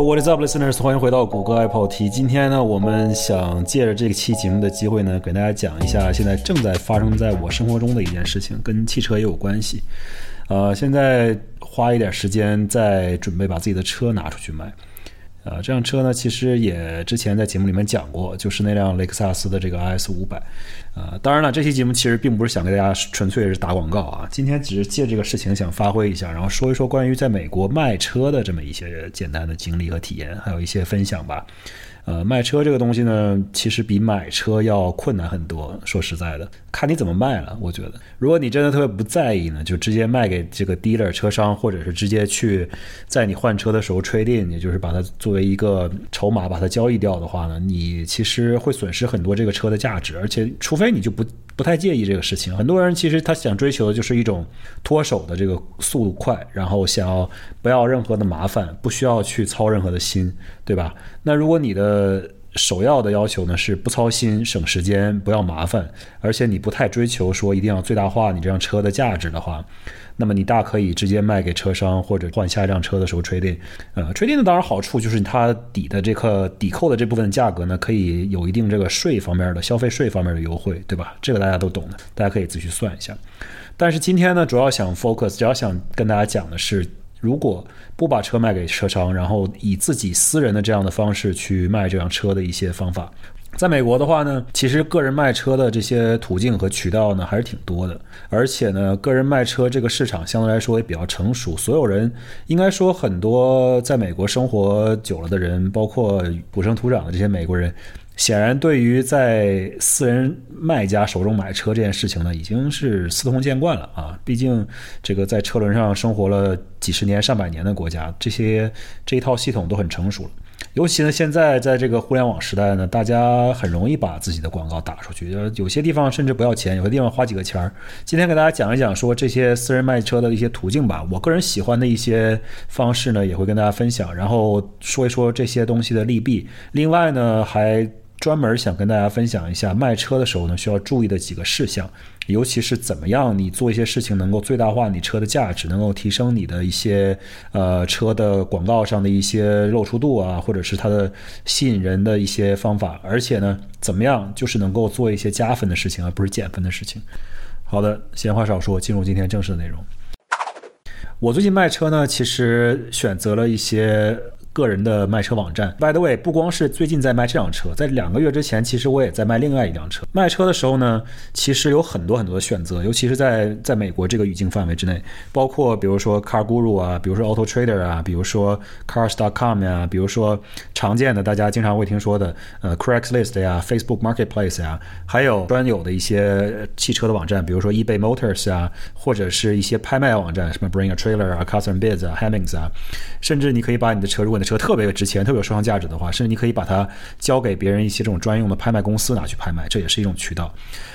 What is up, listeners？欢迎回到谷歌 Apple T。今天呢，我们想借着这期节目的机会呢，给大家讲一下现在正在发生在我生活中的一件事情，跟汽车也有关系。呃，现在花一点时间在准备把自己的车拿出去卖。呃，这辆车呢，其实也之前在节目里面讲过，就是那辆雷克萨斯的这个 IS 五百。呃，当然了，这期节目其实并不是想给大家纯粹是打广告啊，今天只是借这个事情想发挥一下，然后说一说关于在美国卖车的这么一些简单的经历和体验，还有一些分享吧。呃，卖车这个东西呢，其实比买车要困难很多。说实在的，看你怎么卖了。我觉得，如果你真的特别不在意呢，就直接卖给这个 dealer 车商，或者是直接去在你换车的时候 trade in，也就是把它作为一个筹码把它交易掉的话呢，你其实会损失很多这个车的价值。而且，除非你就不不太介意这个事情，很多人其实他想追求的就是一种脱手的这个速度快，然后想要不要任何的麻烦，不需要去操任何的心，对吧？那如果你的首要的要求呢是不操心、省时间、不要麻烦，而且你不太追求说一定要最大化你这辆车的价值的话，那么你大可以直接卖给车商或者换下一辆车的时候 trade in。呃 trading 的当然好处就是它抵的这个抵扣的这部分价格呢，可以有一定这个税方面的消费税方面的优惠，对吧？这个大家都懂的，大家可以自己去算一下。但是今天呢，主要想 focus，主要想跟大家讲的是。如果不把车卖给车商，然后以自己私人的这样的方式去卖这辆车的一些方法，在美国的话呢，其实个人卖车的这些途径和渠道呢还是挺多的，而且呢，个人卖车这个市场相对来说也比较成熟，所有人应该说很多在美国生活久了的人，包括土生土长的这些美国人。显然，对于在私人卖家手中买车这件事情呢，已经是司空见惯了啊。毕竟，这个在车轮上生活了几十年、上百年的国家，这些这一套系统都很成熟了。尤其呢，现在在这个互联网时代呢，大家很容易把自己的广告打出去，有些地方甚至不要钱，有些地方花几个钱儿。今天给大家讲一讲说这些私人卖车的一些途径吧。我个人喜欢的一些方式呢，也会跟大家分享，然后说一说这些东西的利弊。另外呢，还。专门想跟大家分享一下卖车的时候呢，需要注意的几个事项，尤其是怎么样你做一些事情能够最大化你车的价值，能够提升你的一些呃车的广告上的一些露出度啊，或者是它的吸引人的一些方法，而且呢，怎么样就是能够做一些加分的事情，而不是减分的事情。好的，闲话少说，进入今天正式的内容。我最近卖车呢，其实选择了一些。个人的卖车网站。By the way，不光是最近在卖这辆车，在两个月之前，其实我也在卖另外一辆车。卖车的时候呢，其实有很多很多的选择，尤其是在在美国这个语境范围之内，包括比如说 Car Guru 啊，比如说 Auto Trader 啊，比如说 Cars.com 呀，比如说常见的大家经常会听说的呃 Craigslist 呀，Facebook Marketplace 呀，还有专有的一些汽车的网站，比如说 eBay Motors 啊，或者是一些拍卖网站，什么 Bring a Trailer 啊，Custom Bids 啊，Hemmings 啊，甚至你可以把你的车，如果你车特别值钱，特别有收藏价值的话，甚至你可以把它交给别人一些这种专用的拍卖公司拿去拍卖，这也是一种渠道。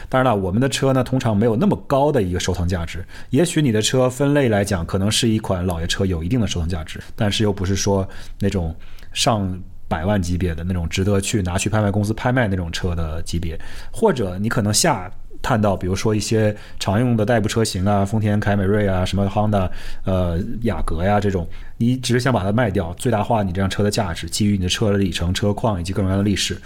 当然了，我们的车呢，通常没有那么高的一个收藏价值。也许你的车分类来讲，可能是一款老爷车，有一定的收藏价值，但是又不是说那种上百万级别的那种值得去拿去拍卖公司拍卖那种车的级别。或者你可能下探到，比如说一些常用的代步车型啊，丰田凯美瑞啊，什么 Honda 呃雅阁呀这种。你只是想把它卖掉，最大化你这辆车的价值，基于你的车的里程、车况以及各种各样的历史。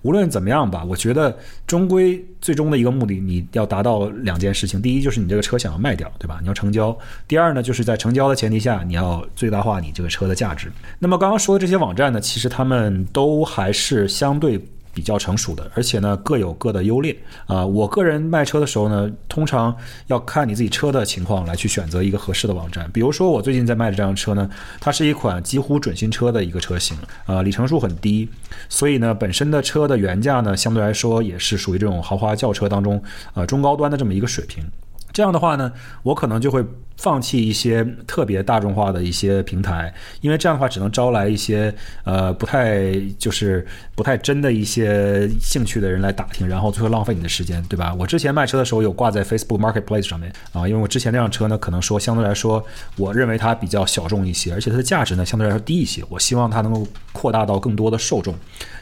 无论怎么样吧，我觉得终归最终的一个目的，你要达到两件事情：第一，就是你这个车想要卖掉，对吧？你要成交；第二呢，就是在成交的前提下，你要最大化你这个车的价值。那么刚刚说的这些网站呢，其实他们都还是相对。比较成熟的，而且呢各有各的优劣啊。我个人卖车的时候呢，通常要看你自己车的情况来去选择一个合适的网站。比如说我最近在卖的这辆车呢，它是一款几乎准新车的一个车型啊，里程数很低，所以呢本身的车的原价呢相对来说也是属于这种豪华轿车当中呃中高端的这么一个水平。这样的话呢，我可能就会放弃一些特别大众化的一些平台，因为这样的话只能招来一些呃不太就是不太真的一些兴趣的人来打听，然后最后浪费你的时间，对吧？我之前卖车的时候有挂在 Facebook Marketplace 上面啊，因为我之前那辆车呢，可能说相对来说，我认为它比较小众一些，而且它的价值呢相对来说低一些，我希望它能够扩大到更多的受众，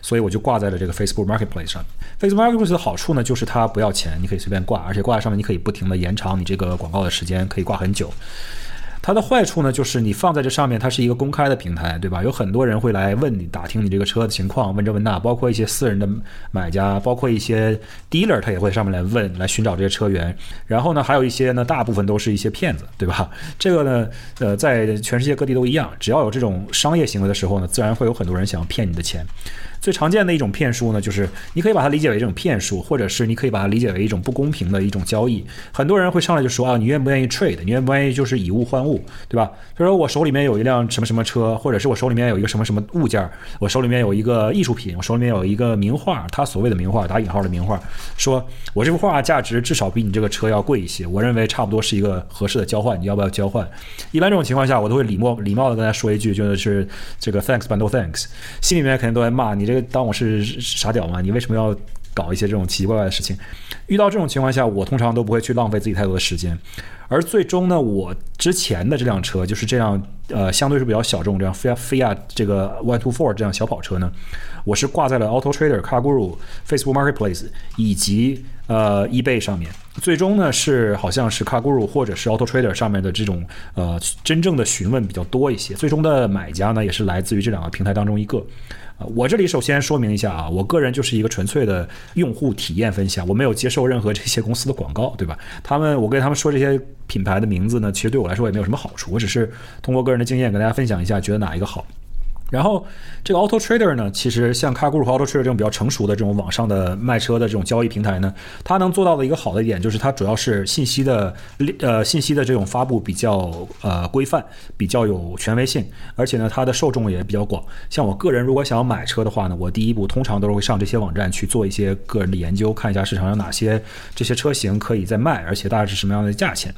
所以我就挂在了这个 Facebook Marketplace 上。Facebook Marketplace 的好处呢，就是它不要钱，你可以随便挂，而且挂在上面你可以不停的延长你这个广告的时间，可以挂很久。它的坏处呢，就是你放在这上面，它是一个公开的平台，对吧？有很多人会来问你、打听你这个车的情况，问这问那，包括一些私人的买家，包括一些 dealer，他也会上面来问、来寻找这些车源。然后呢，还有一些呢，大部分都是一些骗子，对吧？这个呢，呃，在全世界各地都一样，只要有这种商业行为的时候呢，自然会有很多人想要骗你的钱。最常见的一种骗术呢，就是你可以把它理解为这种骗术，或者是你可以把它理解为一种不公平的一种交易。很多人会上来就说啊，你愿不愿意 trade？你愿不愿意就是以物换物，对吧？他说我手里面有一辆什么什么车，或者是我手里面有一个什么什么物件，我手里面有一个艺术品，我手里面有一个名画，他所谓的名画打引号的名画，说我这幅画价值至少比你这个车要贵一些，我认为差不多是一个合适的交换，你要不要交换？一般这种情况下，我都会礼貌礼貌的跟他说一句，就是这个 thanks but no thanks，心里面肯定都在骂你。这个当我是傻屌吗？你为什么要搞一些这种奇奇怪怪的事情？遇到这种情况下，我通常都不会去浪费自己太多的时间。而最终呢，我之前的这辆车就是这辆，呃，相对是比较小众，这样菲亚菲亚这个 One Two Four 这辆小跑车呢，我是挂在了 Auto Trader、CarGuru、Facebook Marketplace 以及呃 eBay 上面。最终呢，是好像是 CarGuru 或者是 Auto Trader 上面的这种呃真正的询问比较多一些。最终的买家呢，也是来自于这两个平台当中一个。我这里首先说明一下啊，我个人就是一个纯粹的用户体验分享，我没有接受任何这些公司的广告，对吧？他们，我跟他们说这些品牌的名字呢，其实对我来说也没有什么好处，我只是通过个人的经验跟大家分享一下，觉得哪一个好。然后这个 Auto Trader 呢，其实像 CarGuru 和 Auto Trader 这种比较成熟的这种网上的卖车的这种交易平台呢，它能做到的一个好的一点就是它主要是信息的呃信息的这种发布比较呃规范，比较有权威性，而且呢它的受众也比较广。像我个人如果想要买车的话呢，我第一步通常都是会上这些网站去做一些个人的研究，看一下市场上哪些这些车型可以在卖，而且大概是什么样的价钱。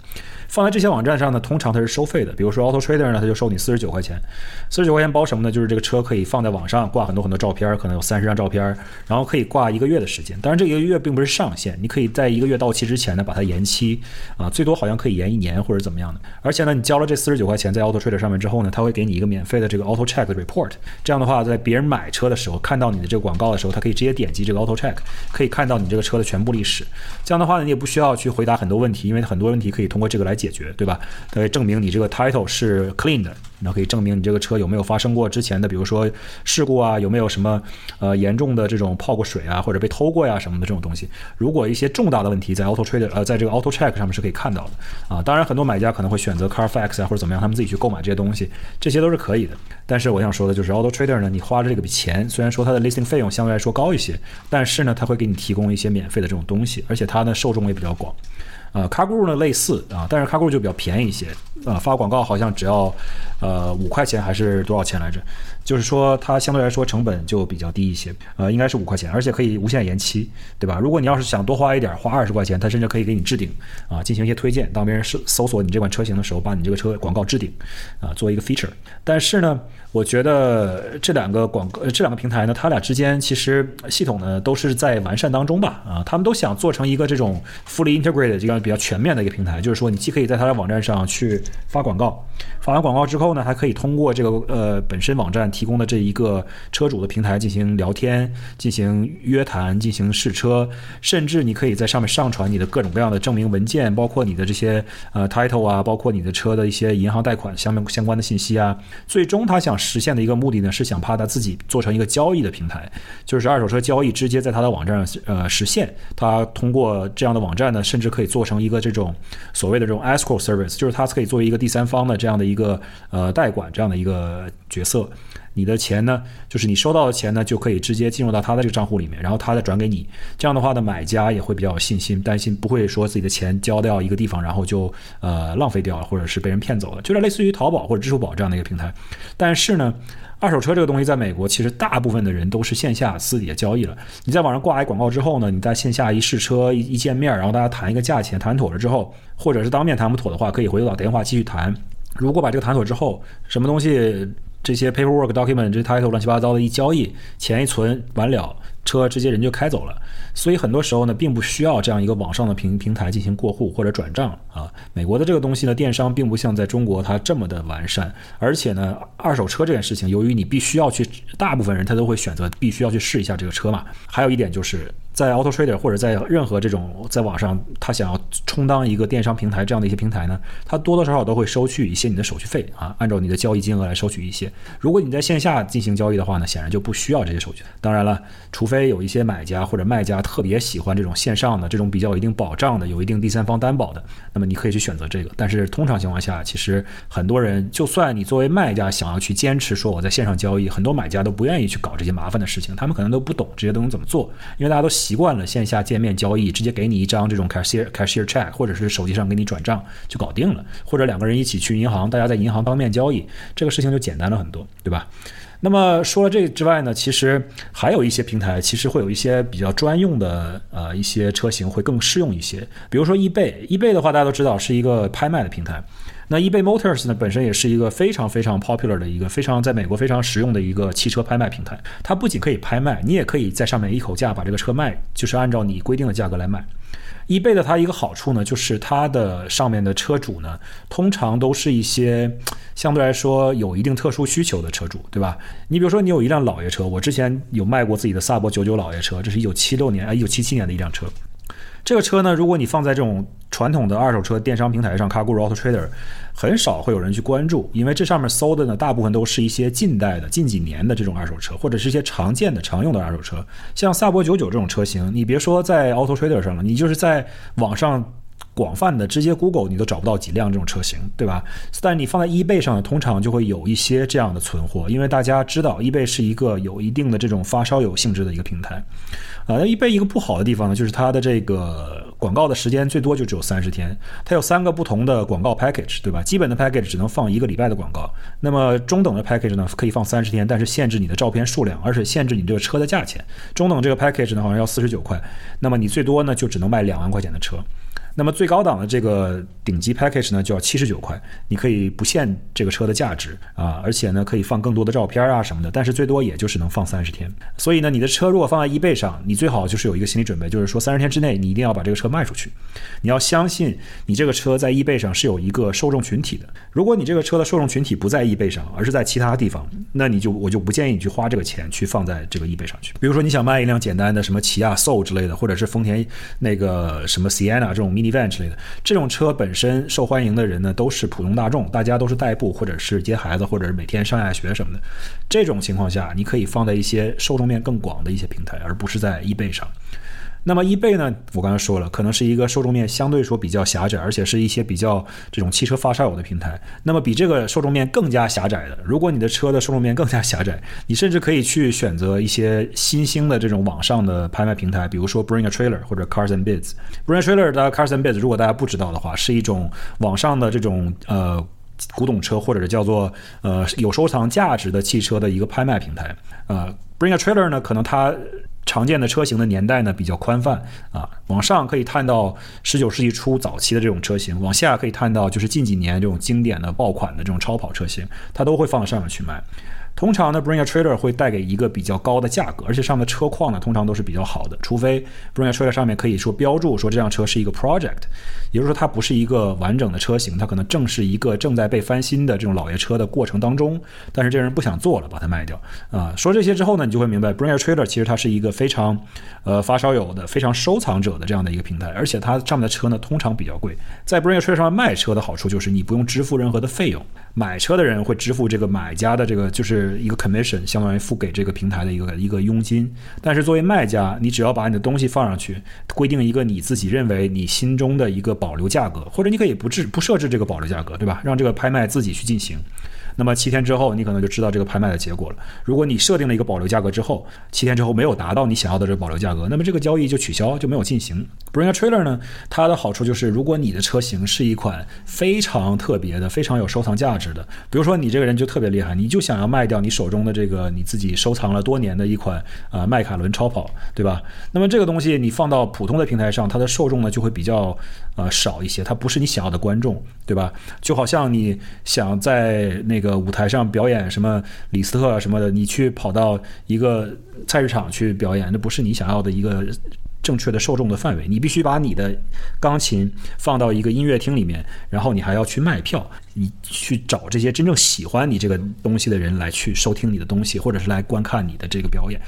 放在这些网站上呢，通常它是收费的。比如说 Auto Trader 呢，它就收你四十九块钱。四十九块钱包什么呢？就是这个车可以放在网上挂很多很多照片，可能有三十张照片，然后可以挂一个月的时间。当然，这一个月并不是上限，你可以在一个月到期之前呢把它延期啊，最多好像可以延一年或者怎么样的。而且呢，你交了这四十九块钱在 Auto Trader 上面之后呢，它会给你一个免费的这个 Auto Check 的 report。这样的话，在别人买车的时候看到你的这个广告的时候，他可以直接点击这个 Auto Check，可以看到你这个车的全部历史。这样的话呢，你也不需要去回答很多问题，因为很多问题可以通过这个来解决，对吧？它可以证明你这个 title 是 clean 的，然后可以证明你这个车有没有发生过之前的，比如说事故啊，有没有什么呃严重的这种泡过水啊，或者被偷过呀什么的这种东西。如果一些重大的问题在 Auto Trader 呃，在这个 Auto Check 上面是可以看到的啊。当然，很多买家可能会选择 Carfax 啊或者怎么样，他们自己去购买这些东西，这些都是可以的。但是我想说的就是 Auto Trader 呢，你花的这个笔钱，虽然说它的 listing 费用相对来说高一些，但是呢，它会给你提供一些免费的这种东西，而且它呢受众也比较广。呃，CarGuru 呢类似啊，但是 CarGuru 就比较便宜一些啊，发广告好像只要呃五块钱还是多少钱来着？就是说它相对来说成本就比较低一些，呃，应该是五块钱，而且可以无限延期，对吧？如果你要是想多花一点，花二十块钱，它甚至可以给你置顶啊，进行一些推荐，当别人搜搜索你这款车型的时候，把你这个车广告置顶啊，做一个 feature。但是呢，我觉得这两个广告这两个平台呢，它俩之间其实系统呢都是在完善当中吧，啊，他们都想做成一个这种 fully integrated 这样比较全面的一个平台，就是说你既可以在它的网站上去发广告，发完广告之后呢，还可以通过这个呃本身网站。提供的这一个车主的平台进行聊天、进行约谈、进行试车，甚至你可以在上面上传你的各种各样的证明文件，包括你的这些呃 title 啊，包括你的车的一些银行贷款相相关的信息啊。最终他想实现的一个目的呢，是想把他自己做成一个交易的平台，就是二手车交易直接在他的网站上呃实现。他通过这样的网站呢，甚至可以做成一个这种所谓的这种 escrow service，就是他可以作为一个第三方的这样的一个呃代管这样的一个角色。你的钱呢，就是你收到的钱呢，就可以直接进入到他的这个账户里面，然后他再转给你。这样的话呢，买家也会比较有信心，担心不会说自己的钱交到一个地方，然后就呃浪费掉了，或者是被人骗走了，就是类似于淘宝或者支付宝这样的一个平台。但是呢，二手车这个东西在美国，其实大部分的人都是线下私底下交易了。你在网上挂一广告之后呢，你在线下一试车一一见面，然后大家谈一个价钱，谈妥了之后，或者是当面谈不妥的话，可以回头打电话继续谈。如果把这个谈妥之后，什么东西？这些 paperwork document 这 title 乱七八糟的一交易，钱一存完了，车直接人就开走了。所以很多时候呢，并不需要这样一个网上的平平台进行过户或者转账啊。美国的这个东西呢，电商并不像在中国它这么的完善。而且呢，二手车这件事情，由于你必须要去，大部分人他都会选择必须要去试一下这个车嘛。还有一点就是。在 Auto Trader 或者在任何这种在网上，他想要充当一个电商平台这样的一些平台呢，他多多少少都会收取一些你的手续费啊，按照你的交易金额来收取一些。如果你在线下进行交易的话呢，显然就不需要这些手续。当然了，除非有一些买家或者卖家特别喜欢这种线上的这种比较有一定保障的、有一定第三方担保的，那么你可以去选择这个。但是通常情况下，其实很多人，就算你作为卖家想要去坚持说我在线上交易，很多买家都不愿意去搞这些麻烦的事情，他们可能都不懂这些东西怎么做，因为大家都。习惯了线下见面交易，直接给你一张这种 cashier cashier check，或者是手机上给你转账就搞定了，或者两个人一起去银行，大家在银行当面交易，这个事情就简单了很多，对吧？那么说了这之外呢，其实还有一些平台，其实会有一些比较专用的呃一些车型会更适用一些，比如说易贝，易贝的话大家都知道是一个拍卖的平台。那 eBay Motors 呢，本身也是一个非常非常 popular 的一个非常在美国非常实用的一个汽车拍卖平台。它不仅可以拍卖，你也可以在上面一口价把这个车卖，就是按照你规定的价格来卖。eBay 的它一个好处呢，就是它的上面的车主呢，通常都是一些相对来说有一定特殊需求的车主，对吧？你比如说你有一辆老爷车，我之前有卖过自己的萨博九九老爷车，这是一九七六年啊一九七七年的一辆车。这个车呢，如果你放在这种传统的二手车电商平台上，Carguru Auto Trader，很少会有人去关注，因为这上面搜的呢，大部分都是一些近代的、近几年的这种二手车，或者是一些常见的、常用的二手车。像萨博九九这种车型，你别说在 Auto Trader 上了，你就是在网上广泛的直接 Google，你都找不到几辆这种车型，对吧？但你放在 eBay 上，通常就会有一些这样的存货，因为大家知道 eBay 是一个有一定的这种发烧友性质的一个平台。啊，那易贝一个不好的地方呢，就是它的这个广告的时间最多就只有三十天。它有三个不同的广告 package，对吧？基本的 package 只能放一个礼拜的广告。那么中等的 package 呢，可以放三十天，但是限制你的照片数量，而且限制你这个车的价钱。中等这个 package 呢，好像要四十九块。那么你最多呢，就只能卖两万块钱的车。那么最高档的这个顶级 package 呢，就要七十九块，你可以不限这个车的价值啊，而且呢可以放更多的照片啊什么的，但是最多也就是能放三十天。所以呢，你的车如果放在 eBay 上，你最好就是有一个心理准备，就是说三十天之内你一定要把这个车卖出去。你要相信你这个车在 eBay 上是有一个受众群体的。如果你这个车的受众群体不在 eBay 上，而是在其他地方，那你就我就不建议你去花这个钱去放在这个 eBay 上去。比如说你想卖一辆简单的什么起亚 Soul 之类的，或者是丰田那个什么 Sienna 这种 minivan 之类的。这种车本身受欢迎的人呢，都是普通大众，大家都是代步或者是接孩子，或者是每天上下学什么的。这种情况下，你可以放在一些受众面更广的一些平台，而不是在易贝上。那么易贝呢？我刚才说了，可能是一个受众面相对说比较狭窄，而且是一些比较这种汽车发烧友的平台。那么比这个受众面更加狭窄的，如果你的车的受众面更加狭窄，你甚至可以去选择一些新兴的这种网上的拍卖平台，比如说 Bring a Trailer 或者 Cars and Bids。Bring a Trailer 的 Cars and Bids，如果大家不知道的话，是一种网上的这种呃古董车或者是叫做呃有收藏价值的汽车的一个拍卖平台。呃，Bring a Trailer 呢，可能它常见的车型的年代呢比较宽泛啊，往上可以看到十九世纪初早期的这种车型，往下可以看到就是近几年这种经典的爆款的这种超跑车型，它都会放到上面去卖。通常呢，Bring a Trailer 会带给一个比较高的价格，而且上面的车况呢，通常都是比较好的。除非 Bring a Trailer 上面可以说标注说这辆车是一个 project，也就是说它不是一个完整的车型，它可能正是一个正在被翻新的这种老爷车的过程当中。但是这人不想做了，把它卖掉啊。说这些之后呢，你就会明白 Bring a Trailer 其实它是一个非常呃发烧友的、非常收藏者的这样的一个平台，而且它上面的车呢通常比较贵。在 Bring a Trailer 上面卖车的好处就是你不用支付任何的费用，买车的人会支付这个买家的这个就是。一个 commission，相当于付给这个平台的一个一个佣金。但是作为卖家，你只要把你的东西放上去，规定一个你自己认为你心中的一个保留价格，或者你可以不制不设置这个保留价格，对吧？让这个拍卖自己去进行。那么七天之后，你可能就知道这个拍卖的结果了。如果你设定了一个保留价格之后，七天之后没有达到你想要的这个保留价格，那么这个交易就取消，就没有进行。Bring a trailer 呢，它的好处就是，如果你的车型是一款非常特别的、非常有收藏价值的，比如说你这个人就特别厉害，你就想要卖掉你手中的这个你自己收藏了多年的一款啊迈凯伦超跑，对吧？那么这个东西你放到普通的平台上，它的受众呢就会比较啊少一些，他不是你想要的观众，对吧？就好像你想在那。个舞台上表演什么李斯特啊什么的，你去跑到一个菜市场去表演，那不是你想要的一个正确的受众的范围。你必须把你的钢琴放到一个音乐厅里面，然后你还要去卖票，你去找这些真正喜欢你这个东西的人来去收听你的东西，或者是来观看你的这个表演。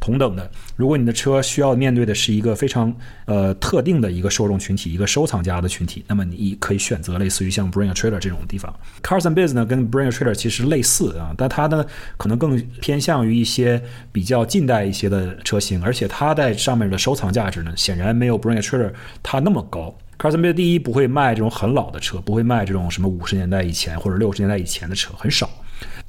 同等的，如果你的车需要面对的是一个非常呃特定的一个受众群体，一个收藏家的群体，那么你可以选择类似于像 Bring a Trailer 这种地方。Cars and Biz 呢跟 Bring a Trailer 其实类似啊，但它呢可能更偏向于一些比较近代一些的车型，而且它在上面的收藏价值呢，显然没有 Bring a Trailer 它那么高。Cars and Biz 第一不会卖这种很老的车，不会卖这种什么五十年代以前或者六十年代以前的车，很少。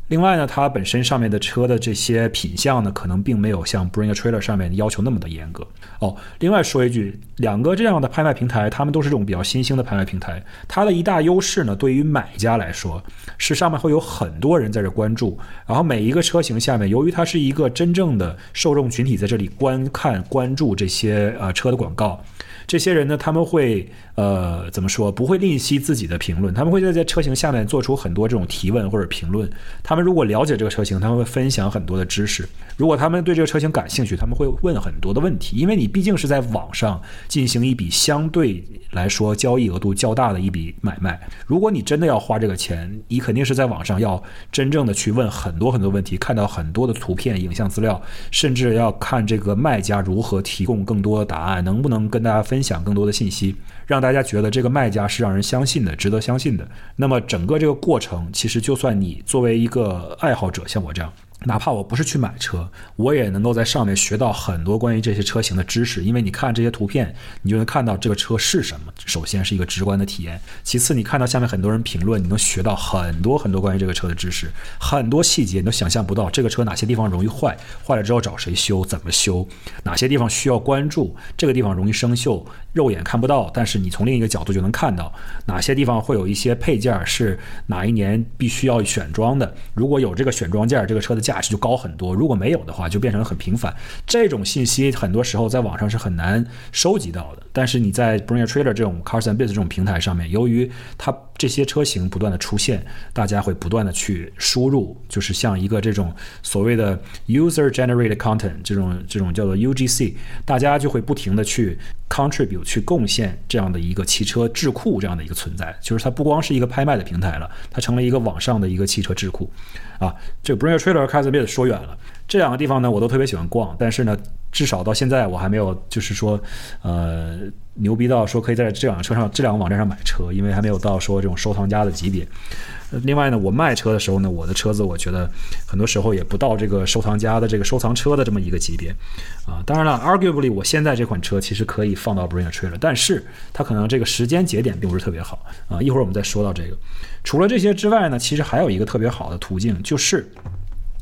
另外呢，它本身上面的车的这些品相呢，可能并没有像 Bring a Trailer 上面要求那么的严格哦。另外说一句，两个这样的拍卖平台，他们都是这种比较新兴的拍卖平台。它的一大优势呢，对于买家来说，是上面会有很多人在这关注，然后每一个车型下面，由于它是一个真正的受众群体在这里观看、关注这些呃车的广告。这些人呢，他们会呃怎么说？不会吝惜自己的评论，他们会在这车型下面做出很多这种提问或者评论。他们如果了解这个车型，他们会分享很多的知识；如果他们对这个车型感兴趣，他们会问很多的问题。因为你毕竟是在网上进行一笔相对来说交易额度较大的一笔买卖。如果你真的要花这个钱，你肯定是在网上要真正的去问很多很多问题，看到很多的图片、影像资料，甚至要看这个卖家如何提供更多的答案，能不能跟大家。分享更多的信息，让大家觉得这个卖家是让人相信的、值得相信的。那么整个这个过程，其实就算你作为一个爱好者，像我这样。哪怕我不是去买车，我也能够在上面学到很多关于这些车型的知识。因为你看这些图片，你就能看到这个车是什么。首先是一个直观的体验，其次你看到下面很多人评论，你能学到很多很多关于这个车的知识，很多细节你都想象不到。这个车哪些地方容易坏，坏了之后找谁修，怎么修，哪些地方需要关注，这个地方容易生锈，肉眼看不到，但是你从另一个角度就能看到。哪些地方会有一些配件是哪一年必须要选装的？如果有这个选装件，这个车的价。值就高很多，如果没有的话，就变成了很平凡。这种信息很多时候在网上是很难收集到的。但是你在 Bring a Trader 这种 Cars and Biz 这种平台上面，由于它这些车型不断的出现，大家会不断的去输入，就是像一个这种所谓的 User Generated Content 这种这种叫做 UGC，大家就会不停的去 contribute 去贡献这样的一个汽车智库这样的一个存在，就是它不光是一个拍卖的平台了，它成了一个网上的一个汽车智库。啊，这 Bring a Trailer Cars and Biz 说远了，这两个地方呢，我都特别喜欢逛，但是呢，至少到现在我还没有就是说，呃，牛逼到说可以在这两个车上、这两个网站上买车，因为还没有到说这种收藏家的级别。另外呢，我卖车的时候呢，我的车子我觉得很多时候也不到这个收藏家的这个收藏车的这么一个级别。啊，当然了，Arguably 我现在这款车其实可以放到 Bring a Trailer，但是它可能这个时间节点并不是特别好。啊，一会儿我们再说到这个。除了这些之外呢，其实还有一个特别好的途径，就是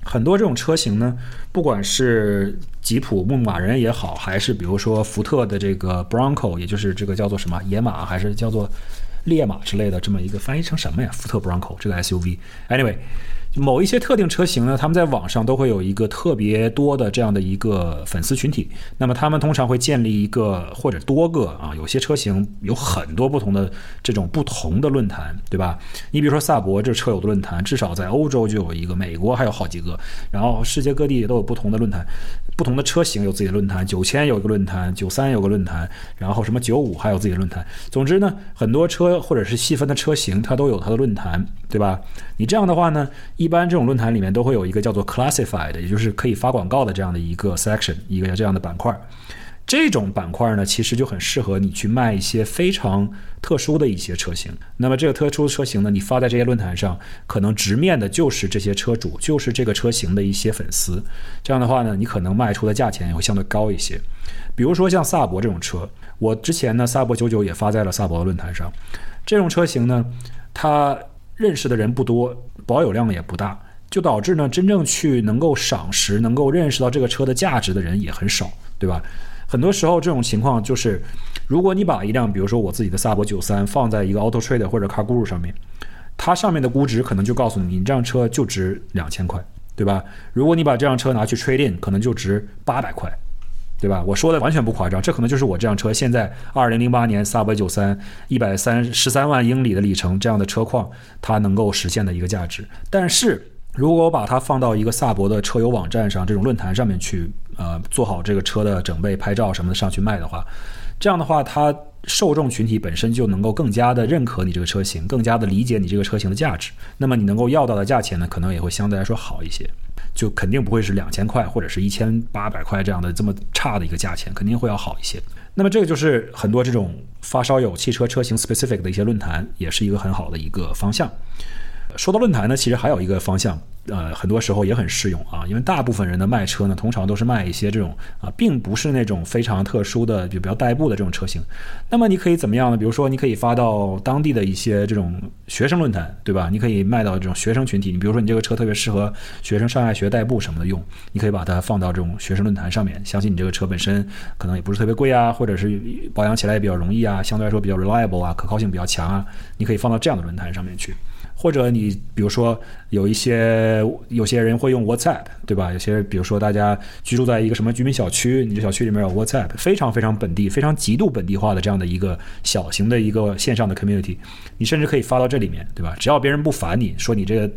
很多这种车型呢，不管是吉普牧马人也好，还是比如说福特的这个 Bronco，也就是这个叫做什么野马，还是叫做烈马之类的，这么一个翻译成什么呀？福特 Bronco 这个 SUV，Anyway。某一些特定车型呢，他们在网上都会有一个特别多的这样的一个粉丝群体。那么他们通常会建立一个或者多个啊，有些车型有很多不同的这种不同的论坛，对吧？你比如说萨博这车友的论坛，至少在欧洲就有一个，美国还有好几个，然后世界各地都有不同的论坛，不同的车型有自己的论坛。九千有一个论坛，九三有个论坛，然后什么九五还有自己的论坛。总之呢，很多车或者是细分的车型，它都有它的论坛，对吧？你这样的话呢？一般这种论坛里面都会有一个叫做 classified，也就是可以发广告的这样的一个 section，一个这样的板块。这种板块呢，其实就很适合你去卖一些非常特殊的一些车型。那么这个特殊车型呢，你发在这些论坛上，可能直面的就是这些车主，就是这个车型的一些粉丝。这样的话呢，你可能卖出的价钱也会相对高一些。比如说像萨博这种车，我之前呢，萨博九九也发在了萨博的论坛上。这种车型呢，它认识的人不多。保有量也不大，就导致呢，真正去能够赏识、能够认识到这个车的价值的人也很少，对吧？很多时候这种情况就是，如果你把一辆，比如说我自己的萨博九三放在一个 Auto Trader 或者 Car Guru 上面，它上面的估值可能就告诉你，你这辆车就值两千块，对吧？如果你把这辆车拿去 Trade In，可能就值八百块。对吧？我说的完全不夸张，这可能就是我这辆车现在二零零八年萨博九三一百三十三万英里的里程这样的车况，它能够实现的一个价值。但是如果我把它放到一个萨博的车友网站上这种论坛上面去呃做好这个车的整备、拍照什么的上去卖的话，这样的话，它受众群体本身就能够更加的认可你这个车型，更加的理解你这个车型的价值。那么你能够要到的价钱呢，可能也会相对来说好一些，就肯定不会是两千块或者是一千八百块这样的这么差的一个价钱，肯定会要好一些。那么这个就是很多这种发烧友汽车车型 specific 的一些论坛，也是一个很好的一个方向。说到论坛呢，其实还有一个方向，呃，很多时候也很适用啊，因为大部分人的卖车呢，通常都是卖一些这种啊，并不是那种非常特殊的，就比较代步的这种车型。那么你可以怎么样呢？比如说，你可以发到当地的一些这种学生论坛，对吧？你可以卖到这种学生群体。你比如说，你这个车特别适合学生上下学代步什么的用，你可以把它放到这种学生论坛上面。相信你这个车本身可能也不是特别贵啊，或者是保养起来也比较容易啊，相对来说比较 reliable 啊，可靠性比较强啊，你可以放到这样的论坛上面去。或者你比如说有一些有些人会用 WhatsApp，对吧？有些比如说大家居住在一个什么居民小区，你这小区里面有 WhatsApp，非常非常本地、非常极度本地化的这样的一个小型的一个线上的 community，你甚至可以发到这里面，对吧？只要别人不烦你说你这个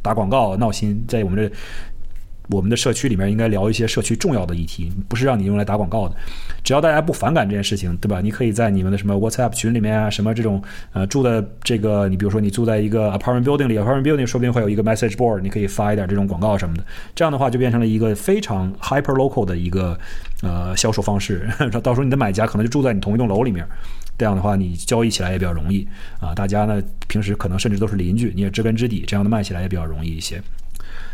打广告闹心，在我们这。我们的社区里面应该聊一些社区重要的议题，不是让你用来打广告的。只要大家不反感这件事情，对吧？你可以在你们的什么 WhatsApp 群里面啊，什么这种呃住的这个，你比如说你住在一个 apartment building 里，apartment building 说不定会有一个 message board，你可以发一点这种广告什么的。这样的话就变成了一个非常 hyper local 的一个呃销售方式。到时候你的买家可能就住在你同一栋楼里面，这样的话你交易起来也比较容易啊。大家呢平时可能甚至都是邻居，你也知根知底，这样的卖起来也比较容易一些。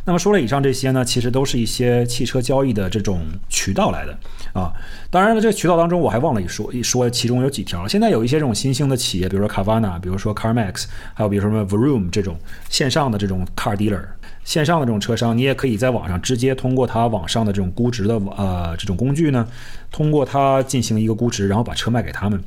那么说了以上这些呢，其实都是一些汽车交易的这种渠道来的啊。当然了，这个渠道当中我还忘了一说，一说其中有几条。现在有一些这种新兴的企业，比如说 Carvana，比如说 CarMax，还有比如说什么 Vroom 这种线上的这种 car dealer，线上的这种车商，你也可以在网上直接通过它网上的这种估值的呃这种工具呢，通过它进行一个估值，然后把车卖给他们。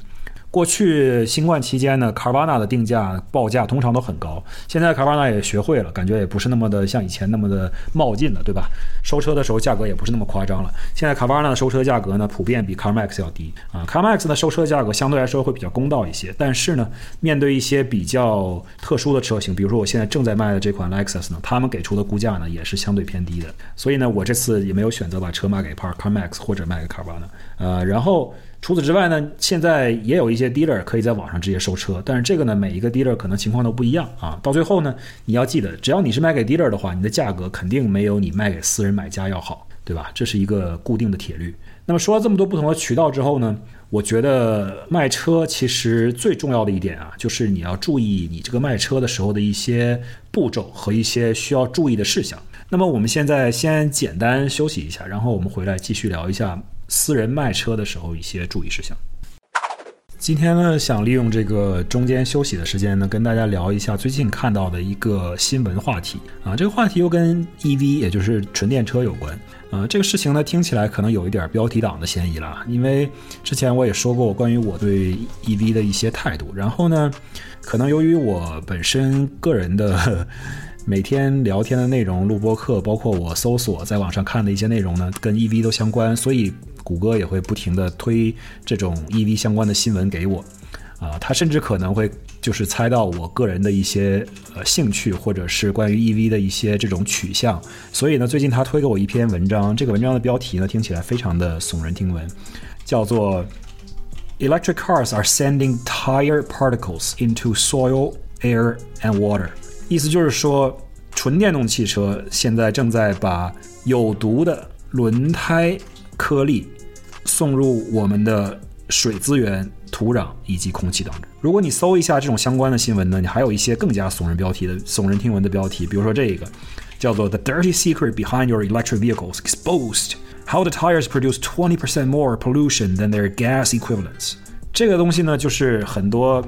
过去新冠期间呢，Carvana 的定价报价通常都很高。现在 Carvana 也学会了，感觉也不是那么的像以前那么的冒进了，对吧？收车的时候价格也不是那么夸张了。现在 Carvana 的收车价格呢，普遍比 CarMax 要低啊。CarMax 的收车价格相对来说会比较公道一些，但是呢，面对一些比较特殊的车型，比如说我现在正在卖的这款 Lexus 呢，他们给出的估价呢也是相对偏低的。所以呢，我这次也没有选择把车卖给 parcarmax 或者卖给 Carvana。呃，然后。除此之外呢，现在也有一些 dealer 可以在网上直接收车，但是这个呢，每一个 dealer 可能情况都不一样啊。到最后呢，你要记得，只要你是卖给 dealer 的话，你的价格肯定没有你卖给私人买家要好，对吧？这是一个固定的铁律。那么说了这么多不同的渠道之后呢，我觉得卖车其实最重要的一点啊，就是你要注意你这个卖车的时候的一些步骤和一些需要注意的事项。那么我们现在先简单休息一下，然后我们回来继续聊一下。私人卖车的时候一些注意事项。今天呢，想利用这个中间休息的时间呢，跟大家聊一下最近看到的一个新闻话题啊。这个话题又跟 EV，也就是纯电车有关啊。这个事情呢，听起来可能有一点标题党的嫌疑了，因为之前我也说过关于我对 EV 的一些态度。然后呢，可能由于我本身个人的。每天聊天的内容、录播课，包括我搜索在网上看的一些内容呢，跟 EV 都相关，所以谷歌也会不停的推这种 EV 相关的新闻给我。啊，他甚至可能会就是猜到我个人的一些呃兴趣，或者是关于 EV 的一些这种取向。所以呢，最近他推给我一篇文章，这个文章的标题呢听起来非常的耸人听闻，叫做 “Electric cars are sending tire particles into soil, air and water”。意思就是说，纯电动汽车现在正在把有毒的轮胎颗粒送入我们的水资源、土壤以及空气当中。如果你搜一下这种相关的新闻呢，你还有一些更加耸人标题的、耸人听闻的标题，比如说这个叫做 “The Dirty Secret Behind Your Electric Vehicles Exposed: How the Tires Produce 20% More Pollution Than Their Gas Equivalents”。这个东西呢，就是很多。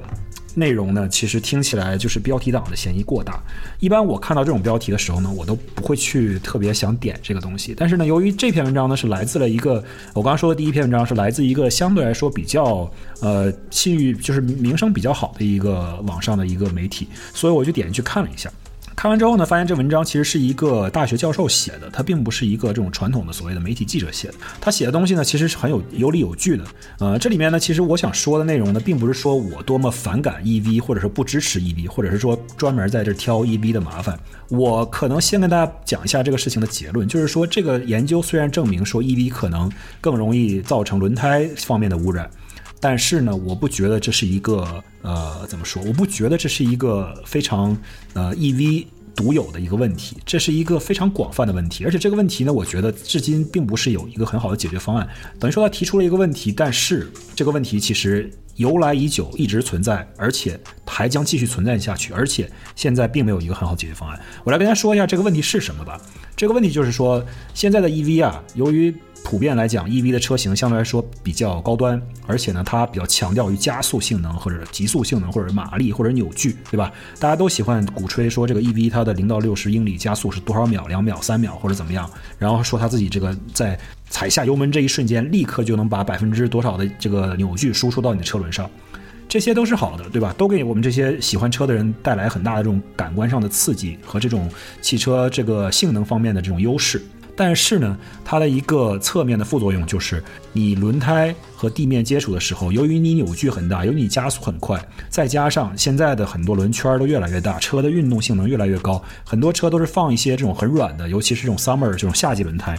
内容呢，其实听起来就是标题党的嫌疑过大。一般我看到这种标题的时候呢，我都不会去特别想点这个东西。但是呢，由于这篇文章呢是来自了一个我刚刚说的第一篇文章是来自一个相对来说比较呃信誉就是名声比较好的一个网上的一个媒体，所以我就点进去看了一下。看完之后呢，发现这文章其实是一个大学教授写的，他并不是一个这种传统的所谓的媒体记者写的。他写的东西呢，其实是很有有理有据的。呃，这里面呢，其实我想说的内容呢，并不是说我多么反感 EV，或者是不支持 EV，或者是说专门在这挑 EV 的麻烦。我可能先跟大家讲一下这个事情的结论，就是说这个研究虽然证明说 EV 可能更容易造成轮胎方面的污染。但是呢，我不觉得这是一个呃，怎么说？我不觉得这是一个非常呃 EV 独有的一个问题，这是一个非常广泛的问题。而且这个问题呢，我觉得至今并不是有一个很好的解决方案。等于说他提出了一个问题，但是这个问题其实由来已久，一直存在，而且还将继续存在下去。而且现在并没有一个很好解决方案。我来跟大家说一下这个问题是什么吧。这个问题就是说，现在的 EV 啊，由于普遍来讲，EV 的车型相对来说比较高端，而且呢，它比较强调于加速性能，或者极速性能，或者马力，或者扭矩，对吧？大家都喜欢鼓吹说这个 EV 它的零到六十英里加速是多少秒，两秒、三秒或者怎么样，然后说他自己这个在踩下油门这一瞬间，立刻就能把百分之多少的这个扭矩输出到你的车轮上，这些都是好的，对吧？都给我们这些喜欢车的人带来很大的这种感官上的刺激和这种汽车这个性能方面的这种优势。但是呢，它的一个侧面的副作用就是，你轮胎和地面接触的时候，由于你扭矩很大，由于你加速很快，再加上现在的很多轮圈都越来越大，车的运动性能越来越高，很多车都是放一些这种很软的，尤其是这种 summer 这种夏季轮胎，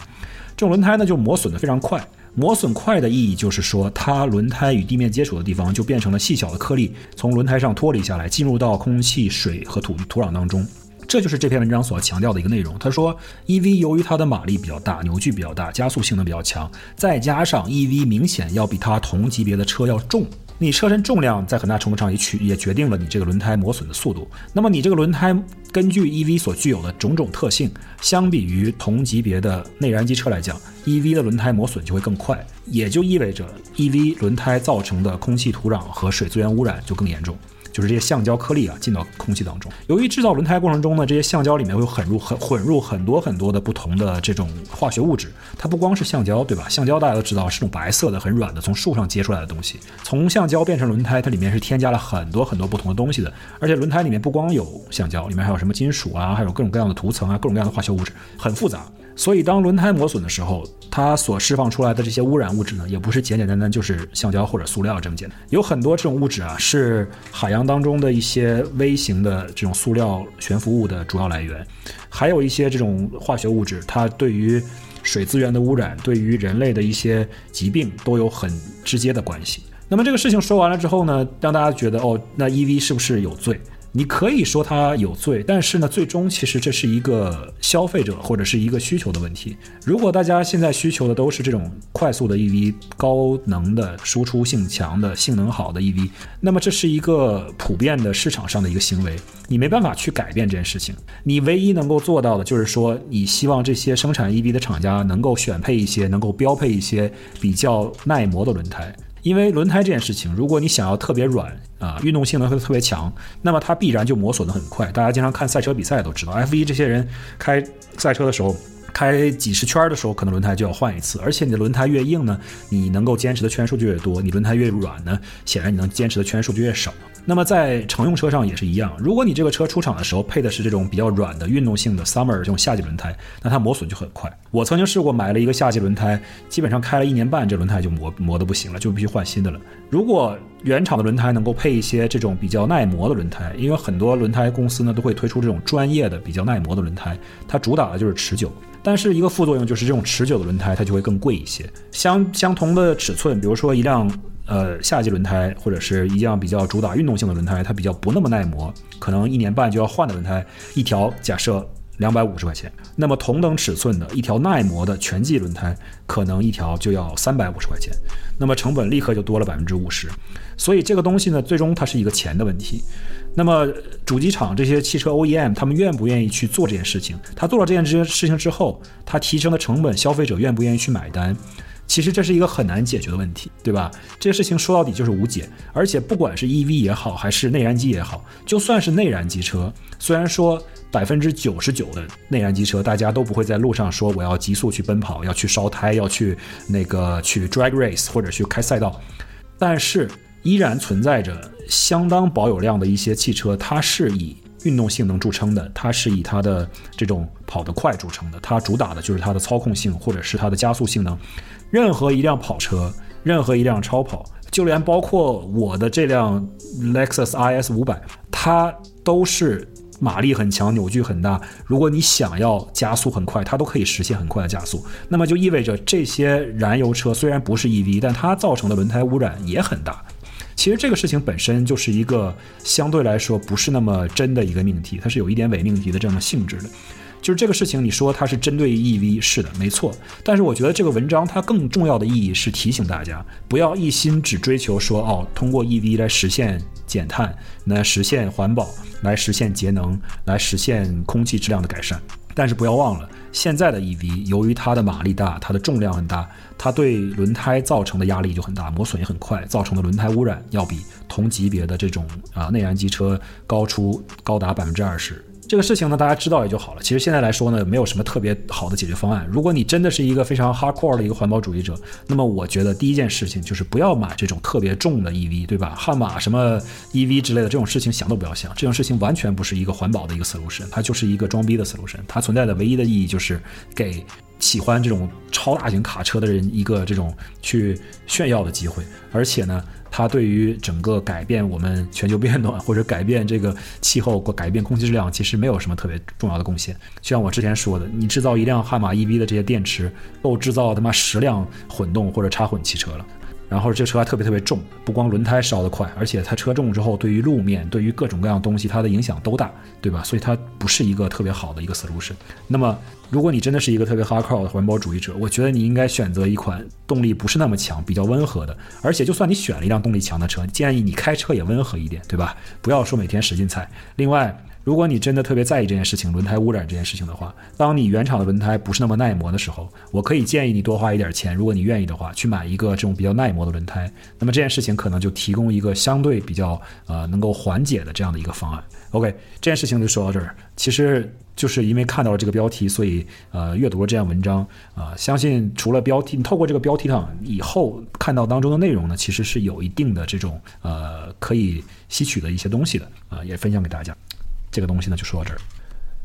这种轮胎呢就磨损的非常快。磨损快的意义就是说，它轮胎与地面接触的地方就变成了细小的颗粒，从轮胎上脱离下来，进入到空气、水和土土壤当中。这就是这篇文章所强调的一个内容。他说，EV 由于它的马力比较大，扭矩比较大，加速性能比较强，再加上 EV 明显要比它同级别的车要重，你车身重量在很大程度上也取也决定了你这个轮胎磨损的速度。那么你这个轮胎根据 EV 所具有的种种特性，相比于同级别的内燃机车来讲，EV 的轮胎磨损就会更快，也就意味着 EV 轮胎造成的空气、土壤和水资源污染就更严重。就是这些橡胶颗粒啊进到空气当中，由于制造轮胎过程中呢，这些橡胶里面会混入很混入很多很多的不同的这种化学物质。它不光是橡胶，对吧？橡胶大家都知道是种白色的、很软的，从树上结出来的东西。从橡胶变成轮胎，它里面是添加了很多很多不同的东西的。而且轮胎里面不光有橡胶，里面还有什么金属啊，还有各种各样的涂层啊，各种各样的化学物质，很复杂。所以，当轮胎磨损的时候，它所释放出来的这些污染物质呢，也不是简简单单就是橡胶或者塑料这么简单。有很多这种物质啊，是海洋当中的一些微型的这种塑料悬浮物的主要来源，还有一些这种化学物质，它对于水资源的污染，对于人类的一些疾病都有很直接的关系。那么这个事情说完了之后呢，让大家觉得哦，那 EV 是不是有罪？你可以说它有罪，但是呢，最终其实这是一个消费者或者是一个需求的问题。如果大家现在需求的都是这种快速的 EV、高能的、输出性强的、性能好的 EV，那么这是一个普遍的市场上的一个行为，你没办法去改变这件事情。你唯一能够做到的就是说，你希望这些生产 EV 的厂家能够选配一些、能够标配一些比较耐磨的轮胎。因为轮胎这件事情，如果你想要特别软啊，运动性能会特别强，那么它必然就磨损的很快。大家经常看赛车比赛都知道，F1 这些人开赛车的时候，开几十圈的时候，可能轮胎就要换一次。而且你的轮胎越硬呢，你能够坚持的圈数就越多；你轮胎越软呢，显然你能坚持的圈数就越少。那么在乘用车上也是一样，如果你这个车出厂的时候配的是这种比较软的运动性的 Summer 这种夏季轮胎，那它磨损就很快。我曾经试过买了一个夏季轮胎，基本上开了一年半，这轮胎就磨磨的不行了，就必须换新的了。如果原厂的轮胎能够配一些这种比较耐磨的轮胎，因为很多轮胎公司呢都会推出这种专业的比较耐磨的轮胎，它主打的就是持久。但是一个副作用就是这种持久的轮胎它就会更贵一些。相相同的尺寸，比如说一辆。呃，夏季轮胎或者是一辆比较主打运动性的轮胎，它比较不那么耐磨，可能一年半就要换的轮胎，一条假设两百五十块钱。那么同等尺寸的一条耐磨的全季轮胎，可能一条就要三百五十块钱，那么成本立刻就多了百分之五十。所以这个东西呢，最终它是一个钱的问题。那么主机厂这些汽车 OEM，他们愿不愿意去做这件事情？他做了这件这件事情之后，他提升的成本，消费者愿不愿意去买单？其实这是一个很难解决的问题，对吧？这个事情说到底就是无解。而且不管是 EV 也好，还是内燃机也好，就算是内燃机车，虽然说百分之九十九的内燃机车，大家都不会在路上说我要急速去奔跑，要去烧胎，要去那个去 drag race 或者去开赛道，但是依然存在着相当保有量的一些汽车，它是以运动性能著称的，它是以它的这种跑得快著称的，它主打的就是它的操控性或者是它的加速性能。任何一辆跑车，任何一辆超跑，就连包括我的这辆 Lexus IS 五百，它都是马力很强，扭矩很大。如果你想要加速很快，它都可以实现很快的加速。那么就意味着这些燃油车虽然不是 EV，但它造成的轮胎污染也很大。其实这个事情本身就是一个相对来说不是那么真的一个命题，它是有一点伪命题的这样的性质的。就是这个事情，你说它是针对 EV，是的，没错。但是我觉得这个文章它更重要的意义是提醒大家，不要一心只追求说哦，通过 EV 来实现减碳，来实现环保，来实现节能，来实现空气质量的改善。但是不要忘了，现在的 EV 由于它的马力大，它的重量很大，它对轮胎造成的压力就很大，磨损也很快，造成的轮胎污染要比同级别的这种啊内燃机车高出高达百分之二十。这个事情呢，大家知道也就好了。其实现在来说呢，没有什么特别好的解决方案。如果你真的是一个非常 hardcore 的一个环保主义者，那么我觉得第一件事情就是不要买这种特别重的 EV，对吧？悍马什么 EV 之类的这种事情想都不要想，这种事情完全不是一个环保的一个 solution，它就是一个装逼的 solution。它存在的唯一的意义就是给喜欢这种超大型卡车的人一个这种去炫耀的机会，而且呢。它对于整个改变我们全球变暖或者改变这个气候改变空气质量，其实没有什么特别重要的贡献。就像我之前说的，你制造一辆悍马 EV 的这些电池，够制造他妈十辆混动或者插混汽车了。然后这车还特别特别重，不光轮胎烧得快，而且它车重之后，对于路面、对于各种各样东西，它的影响都大，对吧？所以它不是一个特别好的一个 solution。那么，如果你真的是一个特别 hardcore 的环保主义者，我觉得你应该选择一款动力不是那么强、比较温和的。而且，就算你选了一辆动力强的车，建议你开车也温和一点，对吧？不要说每天使劲踩。另外，如果你真的特别在意这件事情，轮胎污染这件事情的话，当你原厂的轮胎不是那么耐磨的时候，我可以建议你多花一点钱，如果你愿意的话，去买一个这种比较耐磨的轮胎。那么这件事情可能就提供一个相对比较呃能够缓解的这样的一个方案。OK，这件事情就说到这儿。其实就是因为看到了这个标题，所以呃阅读了这样文章啊，相信除了标题，你透过这个标题上以后看到当中的内容呢，其实是有一定的这种呃可以吸取的一些东西的啊，也分享给大家。这个东西呢，就说到这儿。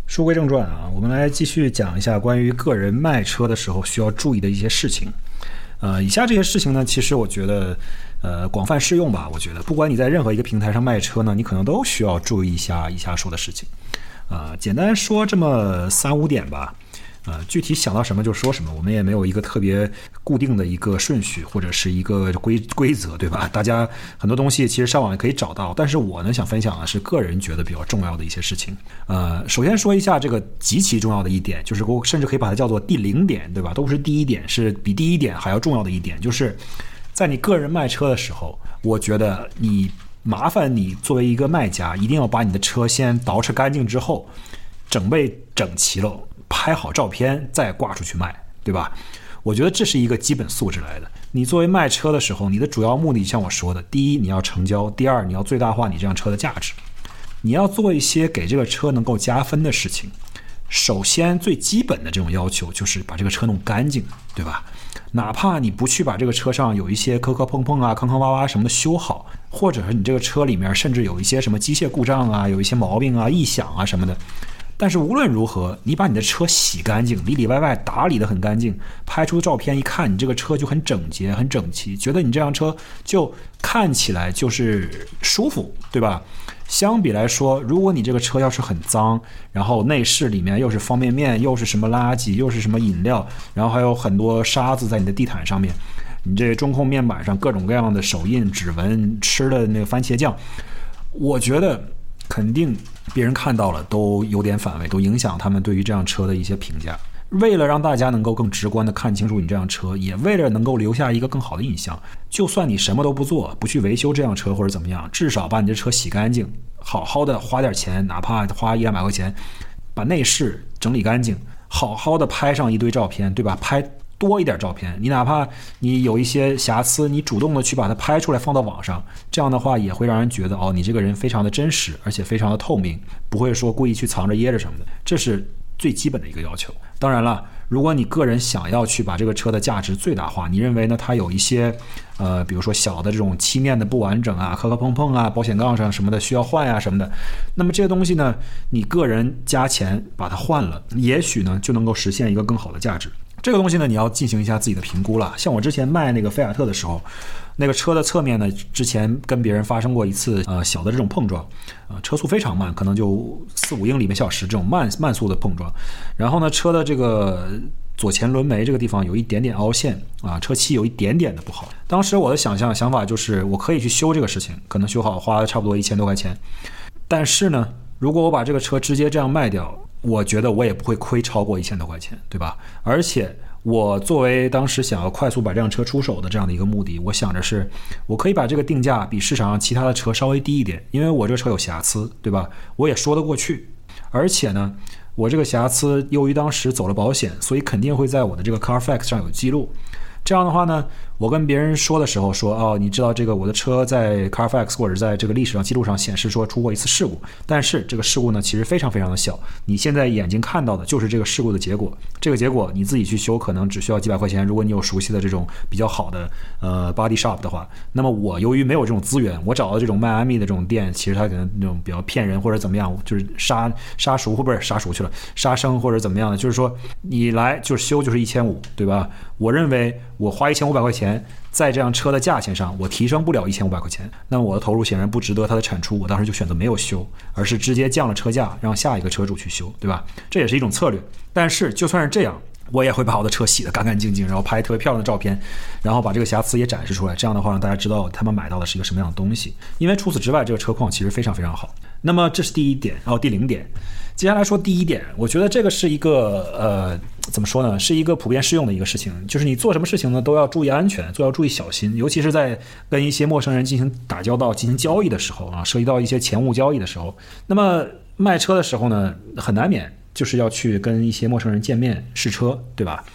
书归正传啊，我们来继续讲一下关于个人卖车的时候需要注意的一些事情。呃，以下这些事情呢，其实我觉得，呃，广泛适用吧。我觉得，不管你在任何一个平台上卖车呢，你可能都需要注意一下以下说的事情。啊，简单说这么三五点吧。呃，具体想到什么就说什么，我们也没有一个特别固定的一个顺序或者是一个规规则，对吧？大家很多东西其实上网也可以找到，但是我呢想分享的是个人觉得比较重要的一些事情。呃，首先说一下这个极其重要的一点，就是我甚至可以把它叫做第零点，对吧？都不是第一点，是比第一点还要重要的一点，就是在你个人卖车的时候，我觉得你麻烦你作为一个卖家，一定要把你的车先捯饬干净之后，整备整齐了。拍好照片再挂出去卖，对吧？我觉得这是一个基本素质来的。你作为卖车的时候，你的主要目的像我说的，第一你要成交，第二你要最大化你这辆车的价值，你要做一些给这个车能够加分的事情。首先最基本的这种要求就是把这个车弄干净，对吧？哪怕你不去把这个车上有一些磕磕碰碰啊、坑坑洼洼什么的修好，或者是你这个车里面甚至有一些什么机械故障啊、有一些毛病啊、异响啊什么的。但是无论如何，你把你的车洗干净，里里外外打理得很干净，拍出照片一看，你这个车就很整洁、很整齐，觉得你这辆车就看起来就是舒服，对吧？相比来说，如果你这个车要是很脏，然后内饰里面又是方便面，又是什么垃圾，又是什么饮料，然后还有很多沙子在你的地毯上面，你这中控面板上各种各样的手印、指纹、吃的那个番茄酱，我觉得。肯定别人看到了都有点反胃，都影响他们对于这辆车的一些评价。为了让大家能够更直观的看清楚你这辆车，也为了能够留下一个更好的印象，就算你什么都不做，不去维修这辆车或者怎么样，至少把你的车洗干净，好好的花点钱，哪怕花一两百块钱，把内饰整理干净，好好的拍上一堆照片，对吧？拍。多一点照片，你哪怕你有一些瑕疵，你主动的去把它拍出来放到网上，这样的话也会让人觉得哦，你这个人非常的真实，而且非常的透明，不会说故意去藏着掖着什么的。这是最基本的一个要求。当然了，如果你个人想要去把这个车的价值最大化，你认为呢？它有一些，呃，比如说小的这种漆面的不完整啊、磕磕碰碰啊、保险杠上什么的需要换呀什么的，那么这些东西呢，你个人加钱把它换了，也许呢就能够实现一个更好的价值。这个东西呢，你要进行一下自己的评估了。像我之前卖那个菲亚特的时候，那个车的侧面呢，之前跟别人发生过一次呃小的这种碰撞，呃车速非常慢，可能就四五英里每小时这种慢慢速的碰撞。然后呢，车的这个左前轮眉这个地方有一点点凹陷啊，车漆有一点点的不好。当时我的想象想法就是，我可以去修这个事情，可能修好花了差不多一千多块钱。但是呢，如果我把这个车直接这样卖掉，我觉得我也不会亏超过一千多块钱，对吧？而且我作为当时想要快速把这辆车出手的这样的一个目的，我想着是，我可以把这个定价比市场上其他的车稍微低一点，因为我这个车有瑕疵，对吧？我也说得过去。而且呢，我这个瑕疵由于当时走了保险，所以肯定会在我的这个 Carfax 上有记录。这样的话呢，我跟别人说的时候说，哦，你知道这个我的车在 Carfax 或者在这个历史上记录上显示说出过一次事故，但是这个事故呢其实非常非常的小，你现在眼睛看到的就是这个事故的结果，这个结果你自己去修可能只需要几百块钱，如果你有熟悉的这种比较好的呃 body shop 的话，那么我由于没有这种资源，我找到这种迈阿密的这种店，其实它可能那种比较骗人或者怎么样，就是杀杀熟或不是杀熟去了，杀生或者怎么样的，就是说你来就是修就是一千五，对吧？我认为。我花一千五百块钱钱在这辆车的价钱上，我提升不了一千五百块钱，那么我的投入显然不值得它的产出。我当时就选择没有修，而是直接降了车价，让下一个车主去修，对吧？这也是一种策略。但是就算是这样，我也会把我的车洗得干干净净，然后拍特别漂亮的照片，然后把这个瑕疵也展示出来。这样的话，让大家知道他们买到的是一个什么样的东西。因为除此之外，这个车况其实非常非常好。那么这是第一点，然后第零点。接下来说第一点，我觉得这个是一个呃，怎么说呢，是一个普遍适用的一个事情，就是你做什么事情呢，都要注意安全，都要注意小心，尤其是在跟一些陌生人进行打交道、进行交易的时候啊，涉及到一些钱物交易的时候，那么卖车的时候呢，很难免就是要去跟一些陌生人见面试车，对吧？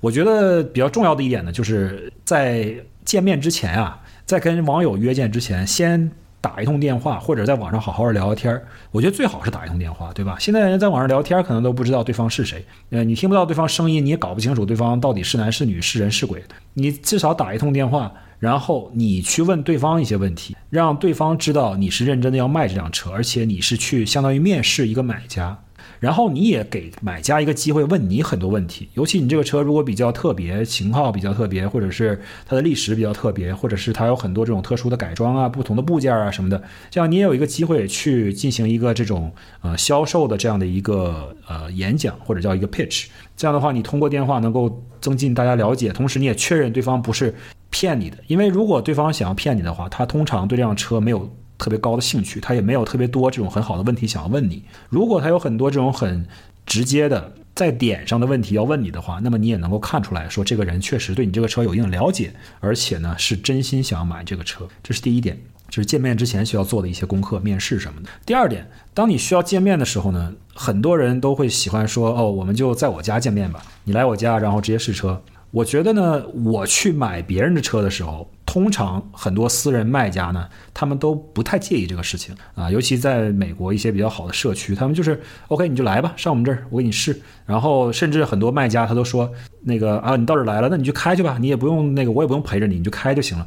我觉得比较重要的一点呢，就是在见面之前啊，在跟网友约见之前，先。打一通电话，或者在网上好好的聊聊天儿，我觉得最好是打一通电话，对吧？现在人在网上聊天，可能都不知道对方是谁，呃，你听不到对方声音，你也搞不清楚对方到底是男是女，是人是鬼。你至少打一通电话，然后你去问对方一些问题，让对方知道你是认真的要卖这辆车，而且你是去相当于面试一个买家。然后你也给买家一个机会问你很多问题，尤其你这个车如果比较特别，型号比较特别，或者是它的历史比较特别，或者是它有很多这种特殊的改装啊、不同的部件啊什么的，这样你也有一个机会去进行一个这种呃销售的这样的一个呃演讲或者叫一个 pitch。这样的话，你通过电话能够增进大家了解，同时你也确认对方不是骗你的，因为如果对方想要骗你的话，他通常对这辆车没有。特别高的兴趣，他也没有特别多这种很好的问题想要问你。如果他有很多这种很直接的在点上的问题要问你的话，那么你也能够看出来说，这个人确实对你这个车有一定了解，而且呢是真心想要买这个车。这是第一点，就是见面之前需要做的一些功课、面试什么的。第二点，当你需要见面的时候呢，很多人都会喜欢说：“哦，我们就在我家见面吧，你来我家，然后直接试车。”我觉得呢，我去买别人的车的时候。通常很多私人卖家呢，他们都不太介意这个事情啊，尤其在美国一些比较好的社区，他们就是 OK，你就来吧，上我们这儿，我给你试。然后甚至很多卖家他都说，那个啊，你到这儿来了，那你就开去吧，你也不用那个，我也不用陪着你，你就开就行了。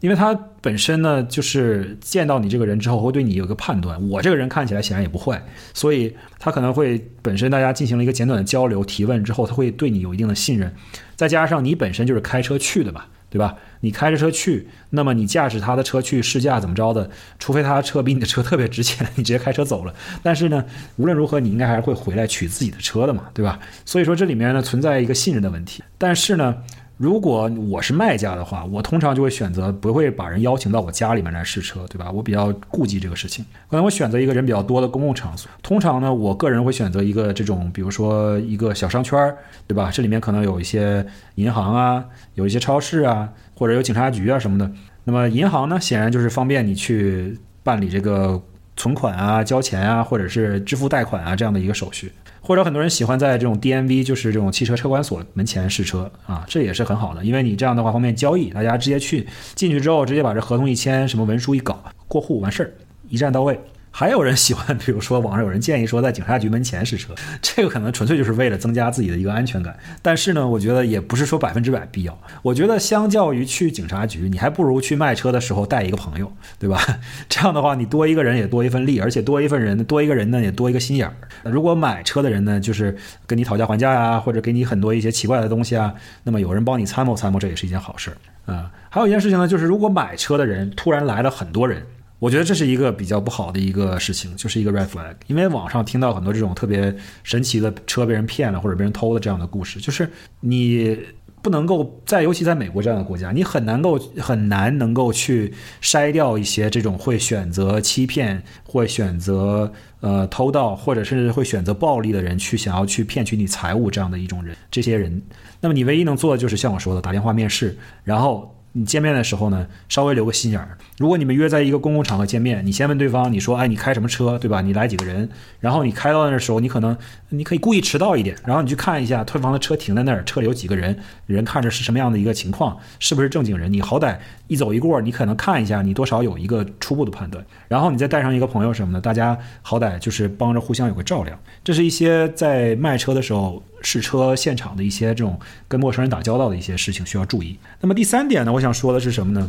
因为他本身呢，就是见到你这个人之后，会对你有一个判断。我这个人看起来显然也不坏，所以他可能会本身大家进行了一个简短的交流、提问之后，他会对你有一定的信任。再加上你本身就是开车去的嘛。对吧？你开着车去，那么你驾驶他的车去试驾怎么着的？除非他的车比你的车特别值钱，你直接开车走了。但是呢，无论如何，你应该还是会回来取自己的车的嘛，对吧？所以说这里面呢存在一个信任的问题。但是呢。如果我是卖家的话，我通常就会选择不会把人邀请到我家里面来试车，对吧？我比较顾忌这个事情，可能我选择一个人比较多的公共场所。通常呢，我个人会选择一个这种，比如说一个小商圈，对吧？这里面可能有一些银行啊，有一些超市啊，或者有警察局啊什么的。那么银行呢，显然就是方便你去办理这个存款啊、交钱啊，或者是支付贷款啊这样的一个手续。或者很多人喜欢在这种 DMV，就是这种汽车车管所门前试车啊，这也是很好的，因为你这样的话方便交易，大家直接去进去之后，直接把这合同一签，什么文书一搞，过户完事儿，一站到位，还有人喜欢，比如说网上有人建议说在警察局门前试车，这个可能纯粹就是为了增加自己的一个安全感。但是呢，我觉得也不是说百分之百必要。我觉得相较于去警察局，你还不如去卖车的时候带一个朋友，对吧？这样的话，你多一个人也多一份力，而且多一份人，多一个人呢也多一个心眼儿。如果买车的人呢，就是跟你讨价还价呀，或者给你很多一些奇怪的东西啊，那么有人帮你参谋参谋，这也是一件好事儿啊。还有一件事情呢，就是如果买车的人突然来了很多人。我觉得这是一个比较不好的一个事情，就是一个 red flag。因为网上听到很多这种特别神奇的车被人骗了或者被人偷了这样的故事，就是你不能够在，尤其在美国这样的国家，你很难够很难能够去筛掉一些这种会选择欺骗、会选择呃偷盗，或者甚至会选择暴力的人去想要去骗取你财物这样的一种人。这些人，那么你唯一能做的就是像我说的，打电话面试，然后。你见面的时候呢，稍微留个心眼儿。如果你们约在一个公共场合见面，你先问对方，你说，哎，你开什么车，对吧？你来几个人？然后你开到那的时候，你可能你可以故意迟到一点，然后你去看一下退房的车停在那儿，车里有几个人，人看着是什么样的一个情况，是不是正经人？你好歹一走一过，你可能看一下，你多少有一个初步的判断。然后你再带上一个朋友什么的，大家好歹就是帮着互相有个照料。这是一些在卖车的时候。试车现场的一些这种跟陌生人打交道的一些事情需要注意。那么第三点呢，我想说的是什么呢？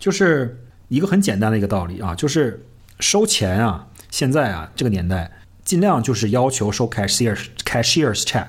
就是一个很简单的一个道理啊，就是收钱啊，现在啊这个年代，尽量就是要求收 cashier cashier's check，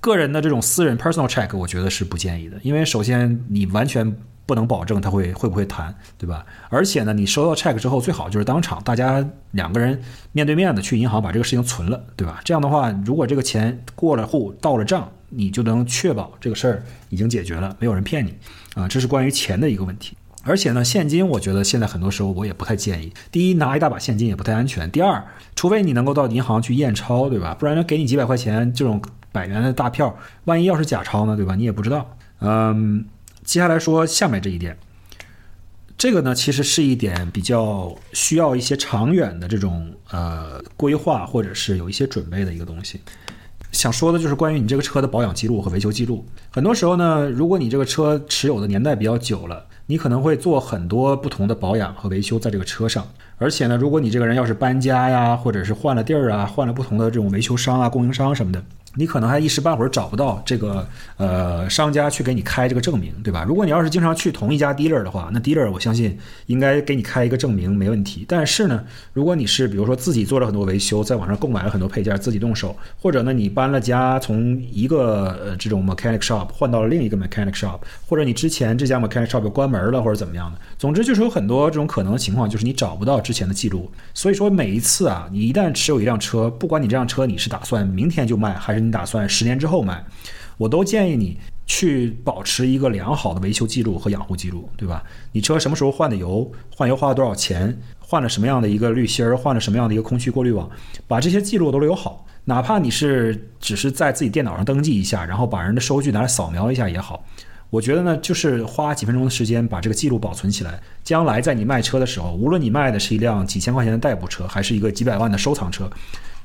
个人的这种私人 personal check，我觉得是不建议的，因为首先你完全。不能保证他会会不会谈，对吧？而且呢，你收到 check 之后，最好就是当场大家两个人面对面的去银行把这个事情存了，对吧？这样的话，如果这个钱过了户到了账，你就能确保这个事儿已经解决了，没有人骗你啊。这是关于钱的一个问题。而且呢，现金我觉得现在很多时候我也不太建议。第一，拿一大把现金也不太安全。第二，除非你能够到银行去验钞，对吧？不然给你几百块钱这种百元的大票，万一要是假钞呢，对吧？你也不知道。嗯。接下来说下面这一点，这个呢其实是一点比较需要一些长远的这种呃规划或者是有一些准备的一个东西。想说的就是关于你这个车的保养记录和维修记录。很多时候呢，如果你这个车持有的年代比较久了，你可能会做很多不同的保养和维修在这个车上。而且呢，如果你这个人要是搬家呀，或者是换了地儿啊，换了不同的这种维修商啊、供应商什么的。你可能还一时半会儿找不到这个呃商家去给你开这个证明，对吧？如果你要是经常去同一家 dealer 的话，那 dealer 我相信应该给你开一个证明没问题。但是呢，如果你是比如说自己做了很多维修，在网上购买了很多配件自己动手，或者呢你搬了家，从一个呃这种 mechanic shop 换到了另一个 mechanic shop，或者你之前这家 mechanic shop 关门了或者怎么样的，总之就是有很多这种可能的情况，就是你找不到之前的记录。所以说每一次啊，你一旦持有一辆车，不管你这辆车你是打算明天就卖，还是你打算十年。之后买，我都建议你去保持一个良好的维修记录和养护记录，对吧？你车什么时候换的油，换油花了多少钱，换了什么样的一个滤芯儿，换了什么样的一个空气过滤网，把这些记录都留好。哪怕你是只是在自己电脑上登记一下，然后把人的收据拿来扫描一下也好。我觉得呢，就是花几分钟的时间把这个记录保存起来，将来在你卖车的时候，无论你卖的是一辆几千块钱的代步车，还是一个几百万的收藏车。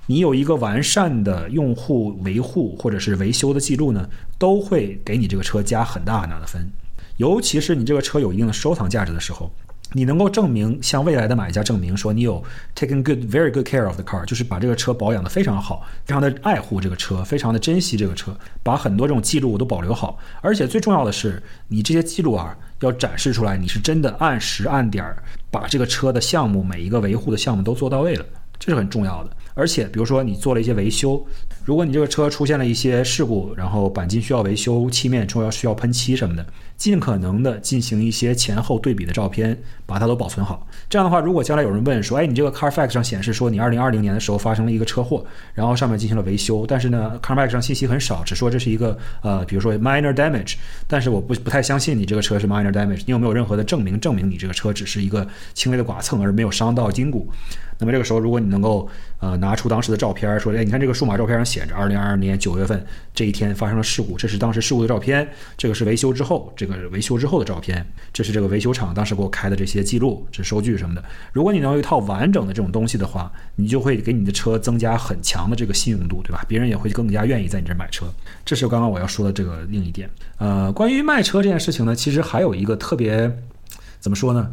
你有一个完善的用户维护或者是维修的记录呢，都会给你这个车加很大很大的分。尤其是你这个车有一定的收藏价值的时候，你能够证明向未来的买家证明说你有 taken good very good care of the car，就是把这个车保养的非常好，非常的爱护这个车，非常的珍惜这个车，把很多这种记录都保留好。而且最重要的是，你这些记录啊要展示出来，你是真的按时按点儿把这个车的项目每一个维护的项目都做到位了，这是很重要的。而且，比如说你做了一些维修，如果你这个车出现了一些事故，然后钣金需要维修，漆面重要需要喷漆什么的，尽可能的进行一些前后对比的照片，把它都保存好。这样的话，如果将来有人问说，哎，你这个 Carfax 上显示说你二零二零年的时候发生了一个车祸，然后上面进行了维修，但是呢，Carfax 上信息很少，只说这是一个呃，比如说 minor damage，但是我不不太相信你这个车是 minor damage，你有没有任何的证明证明你这个车只是一个轻微的剐蹭而没有伤到筋骨？那么这个时候，如果你能够呃拿出当时的照片，说，哎，你看这个数码照片上写着，二零二二年九月份这一天发生了事故，这是当时事故的照片，这个是维修之后，这这个维修之后的照片，这是这个维修厂当时给我开的这些记录、这收据什么的。如果你能有一套完整的这种东西的话，你就会给你的车增加很强的这个信用度，对吧？别人也会更加愿意在你这买车。这是刚刚我要说的这个另一点。呃，关于卖车这件事情呢，其实还有一个特别怎么说呢？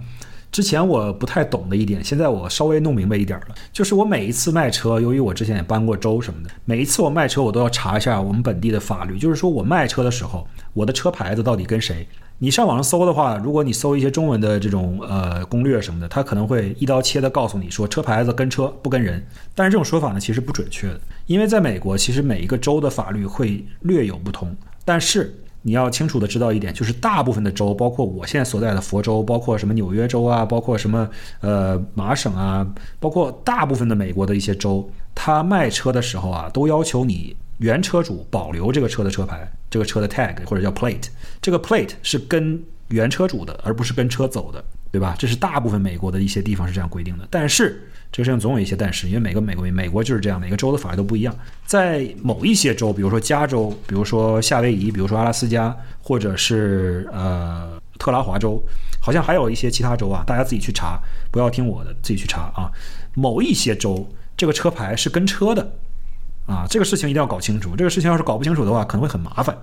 之前我不太懂的一点，现在我稍微弄明白一点了，就是我每一次卖车，由于我之前也搬过州什么的，每一次我卖车我都要查一下我们本地的法律，就是说我卖车的时候，我的车牌子到底跟谁？你上网上搜的话，如果你搜一些中文的这种呃攻略什么的，它可能会一刀切的告诉你说车牌子跟车不跟人，但是这种说法呢其实不准确的，因为在美国其实每一个州的法律会略有不同，但是你要清楚的知道一点，就是大部分的州，包括我现在所在的佛州，包括什么纽约州啊，包括什么呃麻省啊，包括大部分的美国的一些州，它卖车的时候啊，都要求你。原车主保留这个车的车牌，这个车的 tag 或者叫 plate，这个 plate 是跟原车主的，而不是跟车走的，对吧？这是大部分美国的一些地方是这样规定的。但是这个事情总有一些但是，因为每个美国美国就是这样，每个州的法律都不一样。在某一些州，比如说加州，比如说夏威夷，比如说阿拉斯加，或者是呃特拉华州，好像还有一些其他州啊，大家自己去查，不要听我的，自己去查啊。某一些州这个车牌是跟车的。啊，这个事情一定要搞清楚。这个事情要是搞不清楚的话，可能会很麻烦。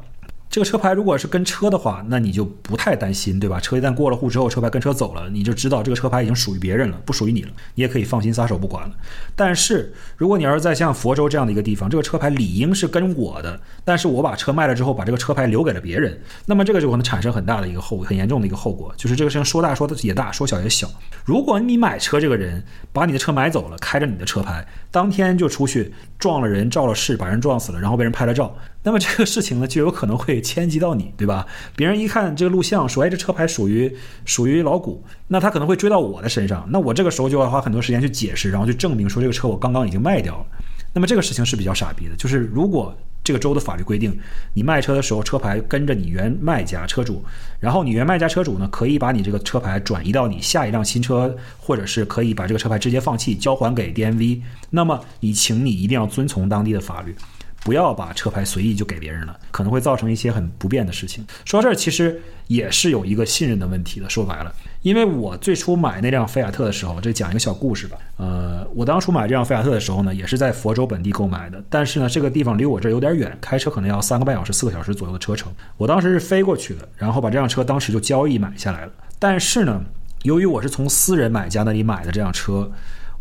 这个车牌如果是跟车的话，那你就不太担心，对吧？车一旦过了户之后，车牌跟车走了，你就知道这个车牌已经属于别人了，不属于你了，你也可以放心撒手不管了。但是如果你要是在像佛州这样的一个地方，这个车牌理应是跟我的，但是我把车卖了之后，把这个车牌留给了别人，那么这个就可能产生很大的一个后很严重的一个后果，就是这个事情说大说的也大，说小也小。如果你买车这个人把你的车买走了，开着你的车牌，当天就出去撞了人，肇了事，把人撞死了，然后被人拍了照。那么这个事情呢，就有可能会牵及到你，对吧？别人一看这个录像，说，哎，这车牌属于属于老古，那他可能会追到我的身上。那我这个时候就要花很多时间去解释，然后去证明说这个车我刚刚已经卖掉了。那么这个事情是比较傻逼的，就是如果这个州的法律规定，你卖车的时候车牌跟着你原卖家车主，然后你原卖家车主呢，可以把你这个车牌转移到你下一辆新车，或者是可以把这个车牌直接放弃交还给 DMV。那么你请你一定要遵从当地的法律。不要把车牌随意就给别人了，可能会造成一些很不便的事情。说到这儿，其实也是有一个信任的问题的。说白了，因为我最初买那辆菲亚特的时候，这讲一个小故事吧。呃，我当初买这辆菲亚特的时候呢，也是在佛州本地购买的，但是呢，这个地方离我这儿有点远，开车可能要三个半小时、四个小时左右的车程。我当时是飞过去的，然后把这辆车当时就交易买下来了。但是呢，由于我是从私人买家那里买的这辆车。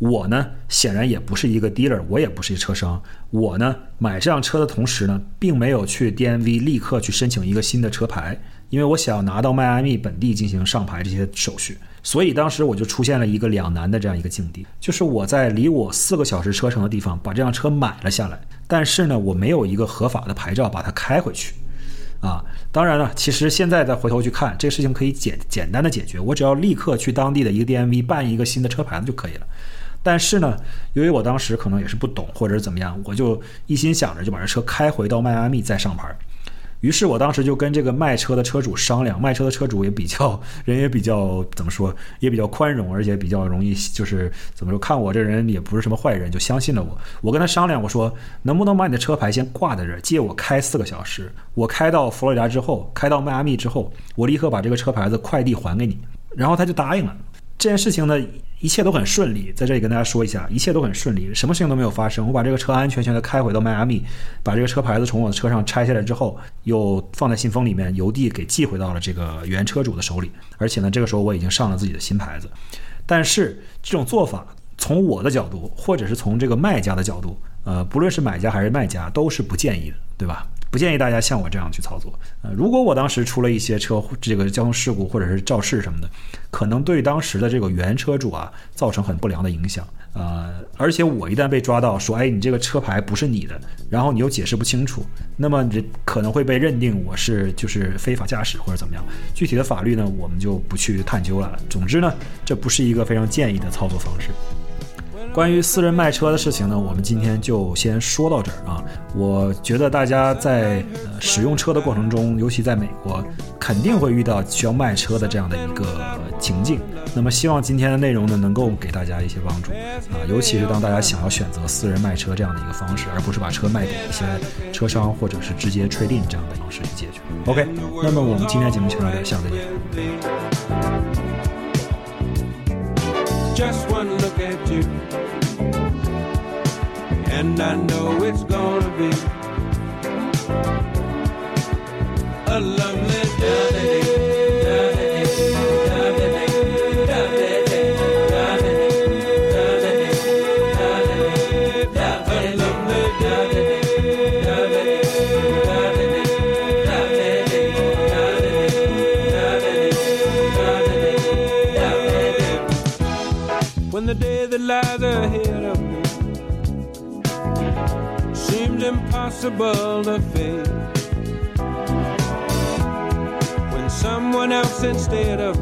我呢，显然也不是一个 dealer，我也不是一车商。我呢，买这辆车的同时呢，并没有去 DMV 立刻去申请一个新的车牌，因为我想要拿到迈阿密本地进行上牌这些手续。所以当时我就出现了一个两难的这样一个境地，就是我在离我四个小时车程的地方把这辆车买了下来，但是呢，我没有一个合法的牌照把它开回去。啊，当然了，其实现在再回头去看，这个事情可以简简单的解决，我只要立刻去当地的一个 DMV 办一个新的车牌子就可以了。但是呢，由于我当时可能也是不懂，或者是怎么样，我就一心想着就把这车开回到迈阿密再上牌。于是我当时就跟这个卖车的车主商量，卖车的车主也比较人也比较怎么说，也比较宽容，而且比较容易，就是怎么说，看我这人也不是什么坏人，就相信了我。我跟他商量，我说能不能把你的车牌先挂在这儿，借我开四个小时，我开到佛罗里达之后，开到迈阿密之后，我立刻把这个车牌子快递还给你。然后他就答应了。这件事情呢，一切都很顺利，在这里跟大家说一下，一切都很顺利，什么事情都没有发生。我把这个车安全全的开回到迈阿密，把这个车牌子从我的车上拆下来之后，又放在信封里面邮递给寄回到了这个原车主的手里。而且呢，这个时候我已经上了自己的新牌子。但是这种做法，从我的角度，或者是从这个卖家的角度，呃，不论是买家还是卖家，都是不建议的，对吧？不建议大家像我这样去操作。呃，如果我当时出了一些车这个交通事故或者是肇事什么的，可能对当时的这个原车主啊造成很不良的影响。呃，而且我一旦被抓到说，哎，你这个车牌不是你的，然后你又解释不清楚，那么这可能会被认定我是就是非法驾驶或者怎么样。具体的法律呢，我们就不去探究了。总之呢，这不是一个非常建议的操作方式。关于私人卖车的事情呢，我们今天就先说到这儿啊。我觉得大家在呃使用车的过程中，尤其在美国，肯定会遇到需要卖车的这样的一个情境。那么，希望今天的内容呢，能够给大家一些帮助啊，尤其是当大家想要选择私人卖车这样的一个方式，而不是把车卖给一些车商或者是直接 trade in 这样的方式去解决。OK，那么我们今天节目就到这儿，下次见。And I know it's gonna be a lovely impossible to face. When someone else instead of